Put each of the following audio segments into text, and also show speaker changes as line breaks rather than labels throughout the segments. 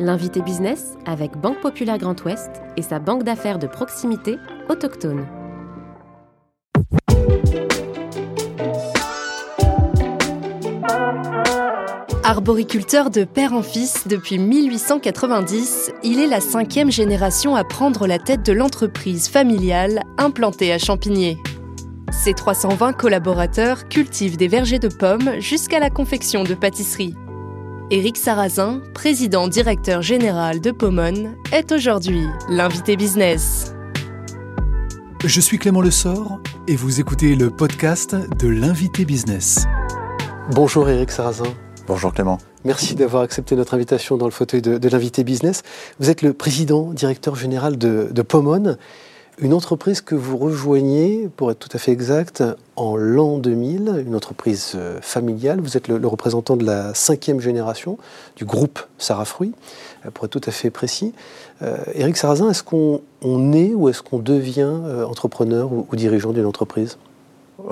L'invité business avec Banque Populaire Grand Ouest et sa banque d'affaires de proximité autochtone.
Arboriculteur de père en fils depuis 1890, il est la cinquième génération à prendre la tête de l'entreprise familiale implantée à Champigny. Ses 320 collaborateurs cultivent des vergers de pommes jusqu'à la confection de pâtisseries. Éric Sarrazin, président directeur général de Pomone, est aujourd'hui l'invité business.
Je suis Clément Lessort et vous écoutez le podcast de l'invité business.
Bonjour Éric Sarrazin.
Bonjour Clément.
Merci d'avoir accepté notre invitation dans le fauteuil de, l'invité business. Vous êtes le président, directeur général de, de Pomone, une entreprise que vous rejoignez, pour être tout à fait exact, en l'an 2000, une entreprise euh, familiale. Vous êtes le, représentant de la cinquième génération du groupe Sarah Fruit, euh, pour être tout à fait précis. Euh, Éric Sarrazin, est-ce qu'on est ou est-ce qu'on devient entrepreneur ou dirigeant d'une entreprise?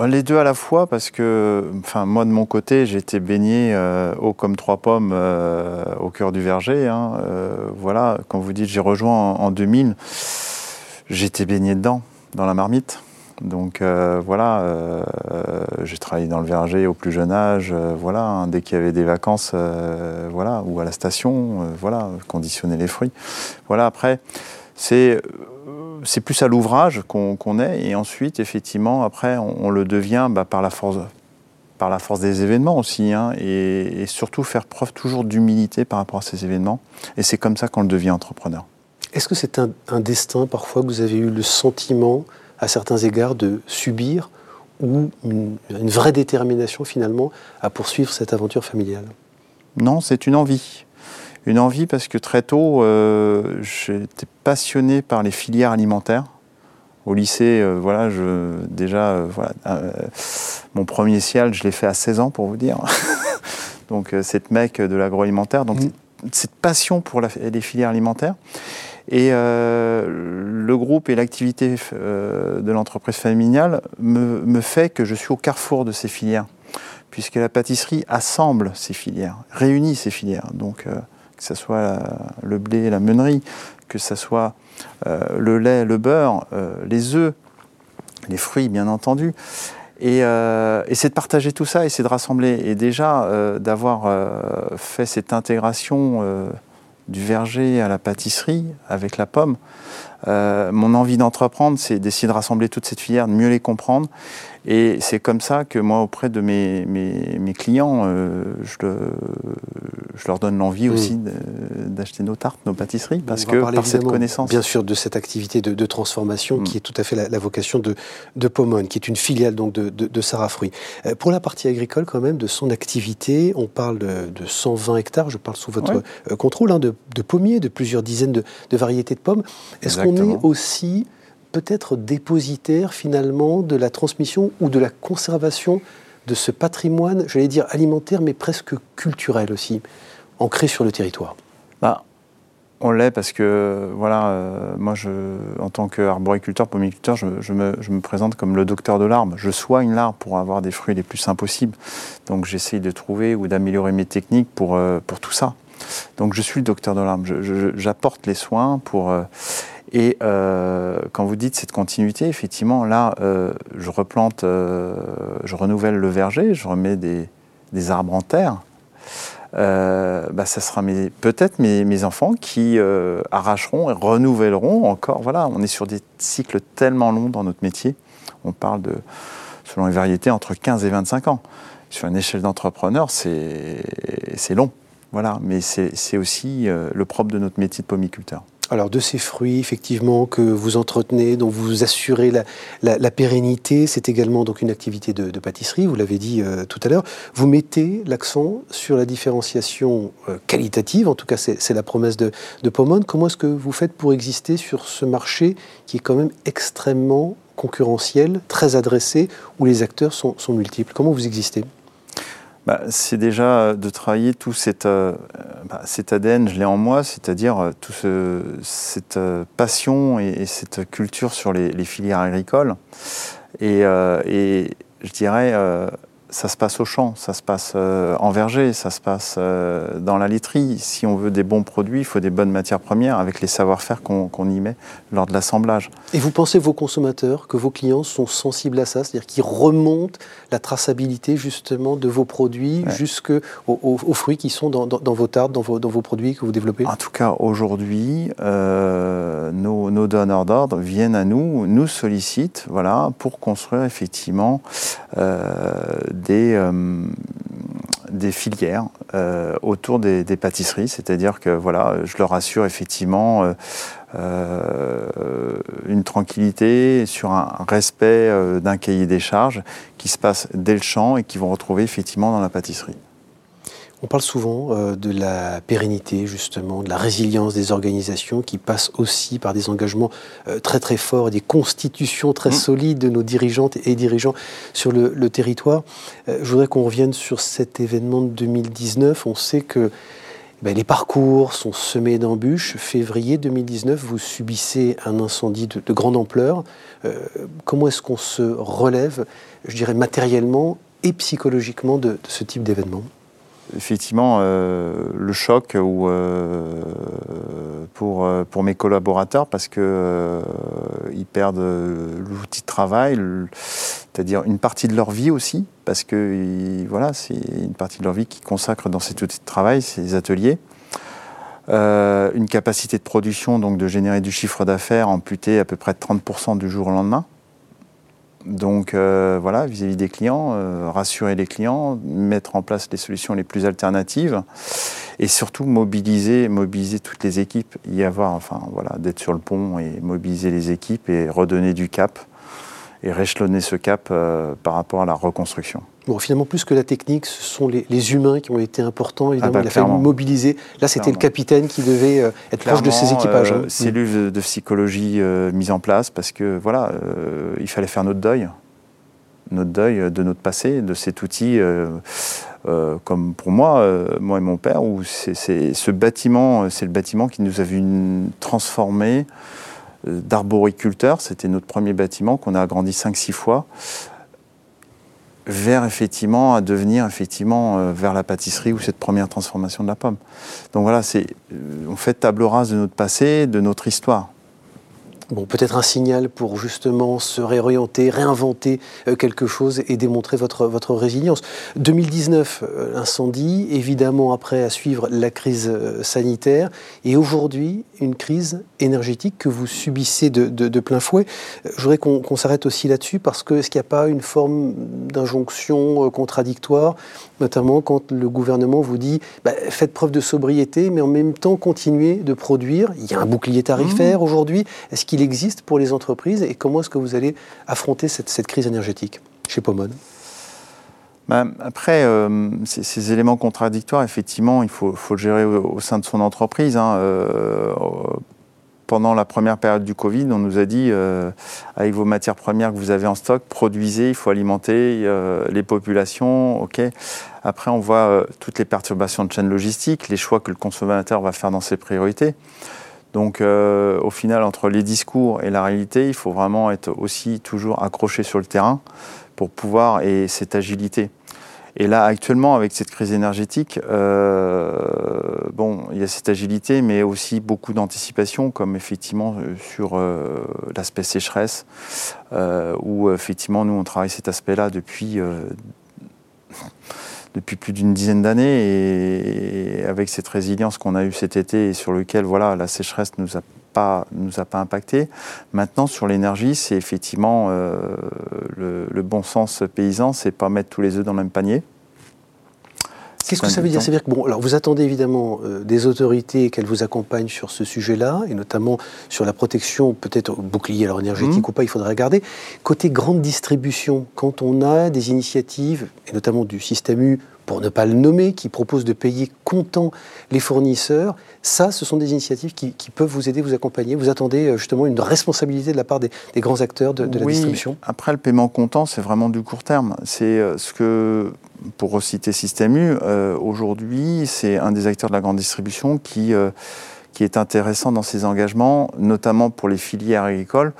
Les deux à la fois, parce que enfin, moi de mon côté, j'ai été baigné euh, haut comme trois pommes euh, au cœur du verger. Hein. Euh, voilà, quand vous dites j'ai rejoint en, 2000, j'étais baigné dedans, dans la marmite. Donc voilà, j'ai travaillé dans le verger au plus jeune âge, voilà, hein, dès qu'il y avait des vacances, voilà, ou à la station, voilà, conditionner les fruits. Voilà, après, c'est c'est plus à l'ouvrage qu'on est, et ensuite, effectivement, après, on, le devient bah, par, la force, par la force des événements aussi, hein, et, surtout faire preuve toujours d'humilité par rapport à ces événements. Et c'est comme ça qu'on le devient entrepreneur.
Est-ce que c'est un, destin parfois que vous avez eu le sentiment, à certains égards, de subir ou une, une vraie détermination finalement à poursuivre cette aventure familiale?
Non, c'est une envie une envie parce que très tôt, euh, j'étais passionné par les filières alimentaires. Au lycée, euh, voilà, je, déjà, euh, voilà, mon premier ciel, je l'ai fait à 16 ans, pour vous dire. donc, cette mec de l'agroalimentaire. Donc, mmh. cette passion pour les filières alimentaires. Et le groupe et l'activité de l'entreprise familiale me, me, fait que je suis au carrefour de ces filières, puisque la pâtisserie assemble ces filières, réunit ces filières. Donc, que ce soit le blé, la meunerie, que ce soit euh, le lait, le beurre, euh, les œufs, les fruits bien entendu. Euh, et, c'est de partager tout ça et c'est de rassembler. Et déjà, d'avoir fait cette intégration du verger à la pâtisserie avec la pomme, mon envie d'entreprendre, c'est d'essayer de rassembler toute cette filière, de mieux les comprendre et c'est comme ça que moi, auprès de mes, mes, clients, euh, je, je, leur donne l'envie mm. aussi d'acheter nos tartes, nos pâtisseries, parce que par cette connaissance.
Bien sûr, de cette activité de, transformation mm. qui est tout à fait la, vocation de, de Pomone, qui est une filiale donc de, de, Sarah Fruit. Euh, pour la partie agricole, quand même, de son activité, on parle de, 120 hectares, je parle sous votre euh, contrôle, hein, de, pommiers, de plusieurs dizaines de, variétés de pommes. Est-ce qu'on est aussi peut-être dépositaire finalement de la transmission ou de la conservation de ce patrimoine, j'allais dire alimentaire, mais presque culturel aussi, ancré sur le territoire
bah, On l'est parce que, voilà, euh, moi, en tant qu'arboriculteur, pomiculteur, je, je, me, je, me, présente comme le docteur de l'arbre. Je soigne l'arbre pour avoir des fruits les plus sains possibles. Donc j'essaye de trouver ou d'améliorer mes techniques pour, euh, pour tout ça. Donc je suis le docteur de l'arbre. J'apporte les soins pour... Euh, et euh, quand vous dites cette continuité, effectivement, là, euh, je replante, euh, je renouvelle le verger, je remets des, arbres en terre. bah, ça sera peut-être mes, enfants qui arracheront et renouvelleront encore. Voilà, on est sur des cycles tellement longs dans notre métier. On parle de, selon les variétés, entre 15 et 25 ans. Sur une échelle d'entrepreneur, c'est long. Voilà, mais c'est aussi le propre de notre métier de pomiculteur
alors de ces fruits effectivement que vous entretenez, dont vous assurez la, pérennité, c'est également donc une activité de, pâtisserie, vous l'avez dit euh, tout à l'heure. Vous mettez l'accent sur la différenciation euh, qualitative, en tout cas c'est la promesse de, de Pomone. Comment est-ce que vous faites pour exister sur ce marché qui est quand même extrêmement concurrentiel, très adressé, où les acteurs sont multiples? Comment vous existez?
Bah, c'est déjà de travailler tout cette, euh, bah, cet ADN, je l'ai en moi, c'est-à-dire euh, toute cette euh, passion et, cette culture sur les, filières agricoles. Et je dirais, ça se passe au champ, ça se passe euh, en verger, ça se passe euh, dans la laiterie. Si on veut des bons produits, il faut des bonnes matières premières avec les savoir-faire qu'on y met lors de l'assemblage.
Et vous pensez, vos consommateurs, que vos clients sont sensibles à ça C'est-à-dire qu'ils remontent la traçabilité justement de vos produits jusqu'aux aux, fruits qui sont dans, vos tartes, dans vos, dans vos, produits que vous développez?
En tout cas, aujourd'hui, euh, nos, nos, donneurs d'ordre viennent à nous, nous sollicitent voilà, pour construire effectivement des, euh, des filières euh, autour des, pâtisseries, c'est-à-dire que voilà, je leur assure effectivement euh, une tranquillité sur un respect d'un cahier des charges qui se passe dès le champ et qui vont retrouver effectivement dans la pâtisserie.
On parle souvent euh, de la pérennité, justement, de la résilience des organisations qui passent aussi par des engagements euh, très très forts, des constitutions très mmh. solides de nos dirigeantes et dirigeants sur le, territoire. Euh, je voudrais qu'on revienne sur cet événement de 2019. On sait que ben, les parcours sont semés d'embûches. Février 2019, vous subissez un incendie de, grande ampleur. comment est-ce qu'on se relève, je dirais matériellement et psychologiquement, de ce type d'événement?
Effectivement, euh, le choc euh, pour, euh, pour mes collaborateurs parce qu'ils ils perdent l'outil de travail, c'est-à-dire une partie de leur vie aussi, parce que voilà, c'est une partie de leur vie qu'ils consacrent dans cet outil de travail, ces ateliers. une capacité de production, donc de générer du chiffre d'affaires amputée à peu près de 30% du jour au lendemain. Donc euh, voilà, vis-à-vis des clients, euh, rassurer les clients, mettre en place les solutions les plus alternatives et surtout mobiliser, mobiliser toutes les équipes, y avoir, enfin voilà, d'être sur le pont et mobiliser les équipes et redonner du cap et réchelonner ce cap euh, par rapport à la reconstruction.
Bon, finalement, plus que la technique, ce sont les, humains qui ont été importants. Évidemment, ah bah, il a fallu mobiliser. Là, c'était le capitaine qui devait euh, être proche de ses équipages.
Euh, hein. Cellule de, psychologie mise en place parce que voilà, il fallait faire notre deuil, notre deuil de notre passé, de cet outil. comme pour moi, moi et mon père, où c'est ce bâtiment, c'est le bâtiment qui nous a vu transformer d'arboriculteur. C'était notre premier bâtiment qu'on a agrandi 5-6 fois vers effectivement à devenir effectivement euh, vers la pâtisserie ou cette première transformation de la pomme. Donc voilà, c'est euh, on fait table rase de notre passé, de notre histoire
bon, peut-être un signal pour justement se réorienter, réinventer euh, quelque chose et démontrer votre, votre résilience. 2019, euh, l'incendie, évidemment après à suivre la crise euh, sanitaire, et aujourd'hui une crise énergétique que vous subissez de, plein fouet. Je voudrais qu'on s'arrête aussi là-dessus parce que est-ce qu'il n'y a pas une forme d'injonction contradictoire, notamment quand le gouvernement vous dit bah, faites preuve de sobriété, mais en même temps continuez de produire. Il y a un bouclier tarifaire mmh. aujourd'hui. Est-ce qu'il existe pour les entreprises et comment est-ce que vous allez affronter cette, crise énergétique chez Pomone?
Bah, après, euh, ces, éléments contradictoires, effectivement, il faut, le gérer au, sein de son entreprise. Hein. Euh, pendant la première période du Covid, on nous a dit, euh, avec vos matières premières que vous avez en stock, produisez, il faut alimenter les populations. Après, on voit toutes les perturbations de chaîne logistique, les choix que le consommateur va faire dans ses priorités. Donc euh, au final, entre les discours et la réalité, il faut vraiment être aussi toujours accroché sur le terrain pour pouvoir, et cette agilité. Et là, actuellement, avec cette crise énergétique, euh, bon, il y a cette agilité, mais aussi beaucoup d'anticipation, comme effectivement euh, sur l'aspect sécheresse, où effectivement, nous, on travaille cet aspect-là depuis depuis plus d'une dizaine d'années et avec cette résilience qu'on a eue cet été et sur lequel voilà, la sécheresse nous a pas, nous a pas impacté. Maintenant, sur l'énergie, c'est effectivement euh, le, bon sens paysan, c'est pas mettre tous les œufs dans le même panier.
Qu'est-ce que ça veut dire? Ça veut dire que bon, alors vous attendez évidemment euh, des autorités qu'elles vous accompagnent sur ce sujet-là, et notamment sur la protection, peut-être bouclier alors énergétique mmh. ou pas, il faudra regarder. Côté grande distribution, quand on a des initiatives, et notamment du système U, pour ne pas le nommer, qui propose de payer comptant les fournisseurs, ça, ce sont des initiatives qui, peuvent vous aider, vous accompagner. Vous attendez euh, justement une responsabilité de la part des, grands acteurs de, la distribution
Après, le paiement comptant, c'est vraiment du court terme. C'est euh, ce que pour reciter Système U, euh, aujourd'hui, c'est un des acteurs de la grande distribution qui, euh, qui est intéressant dans ses engagements, notamment pour les filières agricoles,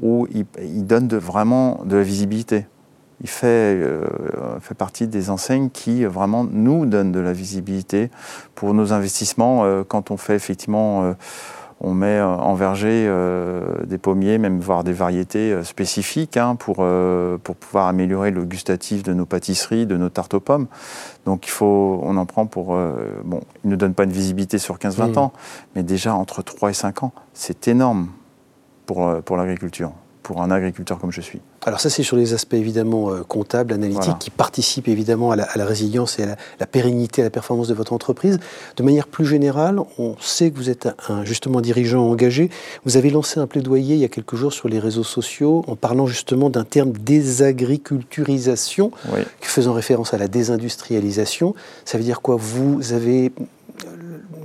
où il, donne de, vraiment de la visibilité. Il fait, fait partie des enseignes qui vraiment nous donnent de la visibilité pour nos investissements quand on fait effectivement on met en verger euh, des pommiers, même voire des variétés euh, spécifiques hein, pour, euh, pour pouvoir améliorer le gustatif de nos pâtisseries, de nos tartes aux pommes. Donc il faut, on en prend pour... bon, il ne donne pas une visibilité sur 15-20 mmh. ans, mais déjà entre 3 et 5 ans, c'est énorme pour, pour l'agriculture pour un agriculteur comme je suis.
Alors ça, c'est sur les aspects évidemment euh, comptables, analytiques, qui participent évidemment à la, résilience et à la, pérennité, à la performance de votre entreprise. De manière plus générale, on sait que vous êtes un, justement dirigeant engagé. Vous avez lancé un plaidoyer il y a quelques jours sur les réseaux sociaux en parlant justement d'un terme désagriculturisation, faisant référence à la désindustrialisation. Ça veut dire quoi? Vous avez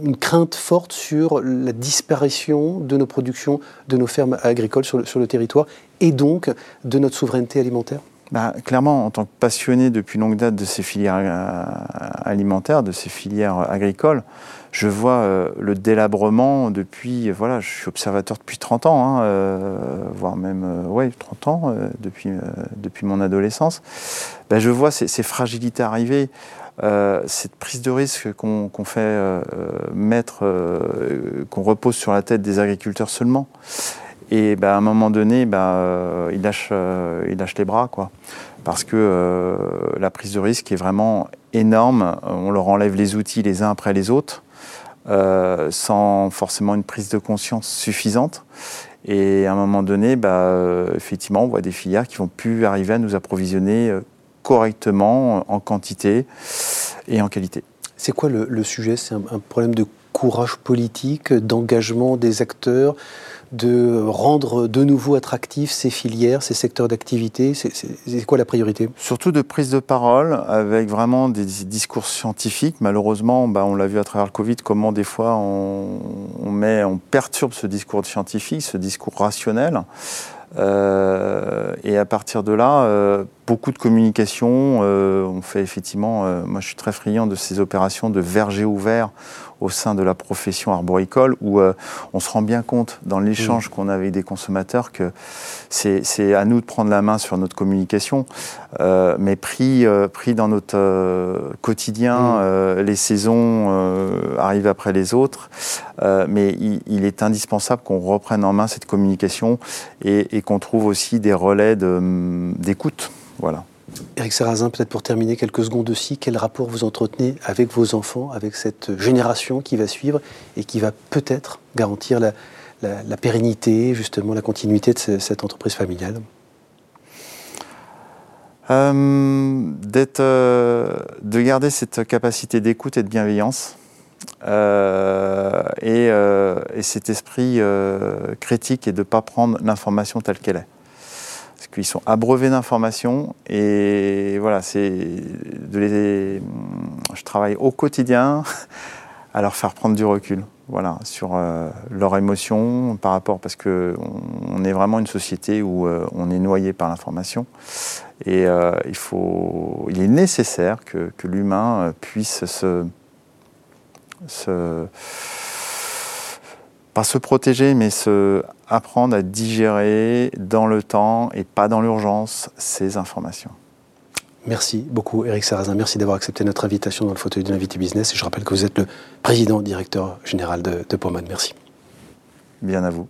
une crainte forte sur la disparition de nos productions, de nos fermes agricoles sur le, territoire et donc de notre souveraineté alimentaire
bah, clairement, en tant que passionné depuis longue date de ces filières euh, alimentaires, de ces filières agricoles, je vois euh, le délabrement depuis, voilà, je suis observateur depuis 30 ans, hein, euh, voire même, ouais, 30 ans, depuis, depuis mon adolescence. Bah, je vois ces fragilités arriver. Euh, cette prise de risque qu'on fait euh, mettre, euh, qu'on repose sur la tête des agriculteurs seulement. Et bah, à un moment donné, bah, ils, lâchent, les bras, quoi. Parce que la prise de risque est vraiment énorme. On leur enlève les outils les uns après les autres, sans forcément une prise de conscience suffisante. Et à un moment donné, bah, effectivement, on voit des filières qui vont plus arriver à nous approvisionner correctement en quantité et en qualité.
C'est quoi le, sujet? C'est un, problème de courage politique, d'engagement des acteurs, de rendre de nouveau attractifs ces filières, ces secteurs d'activité? C'est quoi la priorité?
Surtout de prise de parole avec vraiment des discours scientifiques. Malheureusement, bah, on l'a vu à travers le Covid, comment des fois on, met, on perturbe ce discours scientifique, ce discours rationnel. Euh, et à partir de là, euh, beaucoup de communication. Euh, on fait effectivement, moi je suis très friand de ces opérations de verger ouvert au sein de la profession arboricole où on se rend bien compte dans l'échange mmh. qu'on a avec des consommateurs que c'est à nous de prendre la main sur notre communication, mais pris, pris dans notre quotidien, mmh. les saisons arrivent après les autres, mais il, est indispensable qu'on reprenne en main cette communication et, et qu'on trouve aussi des relais d'écoute. Voilà.
Eric Sarrazin, peut-être pour terminer quelques secondes aussi, quel rapport vous entretenez avec vos enfants, avec cette génération qui va suivre et qui va peut-être garantir la, pérennité, justement la continuité de cette entreprise familiale?
Euh, euh, de garder cette capacité d'écoute et de bienveillance euh, et, cet esprit critique et de ne pas prendre l'information telle qu'elle est qu'ils sont abreuvés d'informations et voilà, c'est de les. Je travaille au quotidien à leur faire prendre du recul, voilà, sur euh, leurs émotions par rapport parce que on, est vraiment une société où euh, on est noyé par l'information et euh, il faut, il est nécessaire que, que l'humain puisse se, se pas se protéger, mais se apprendre à digérer dans le temps et pas dans l'urgence ces informations.
Merci beaucoup Eric Sarrazin, merci d'avoir accepté notre invitation dans le fauteuil de l'invité business. Et je rappelle que vous êtes le président directeur général de, de Merci.
Bien à vous.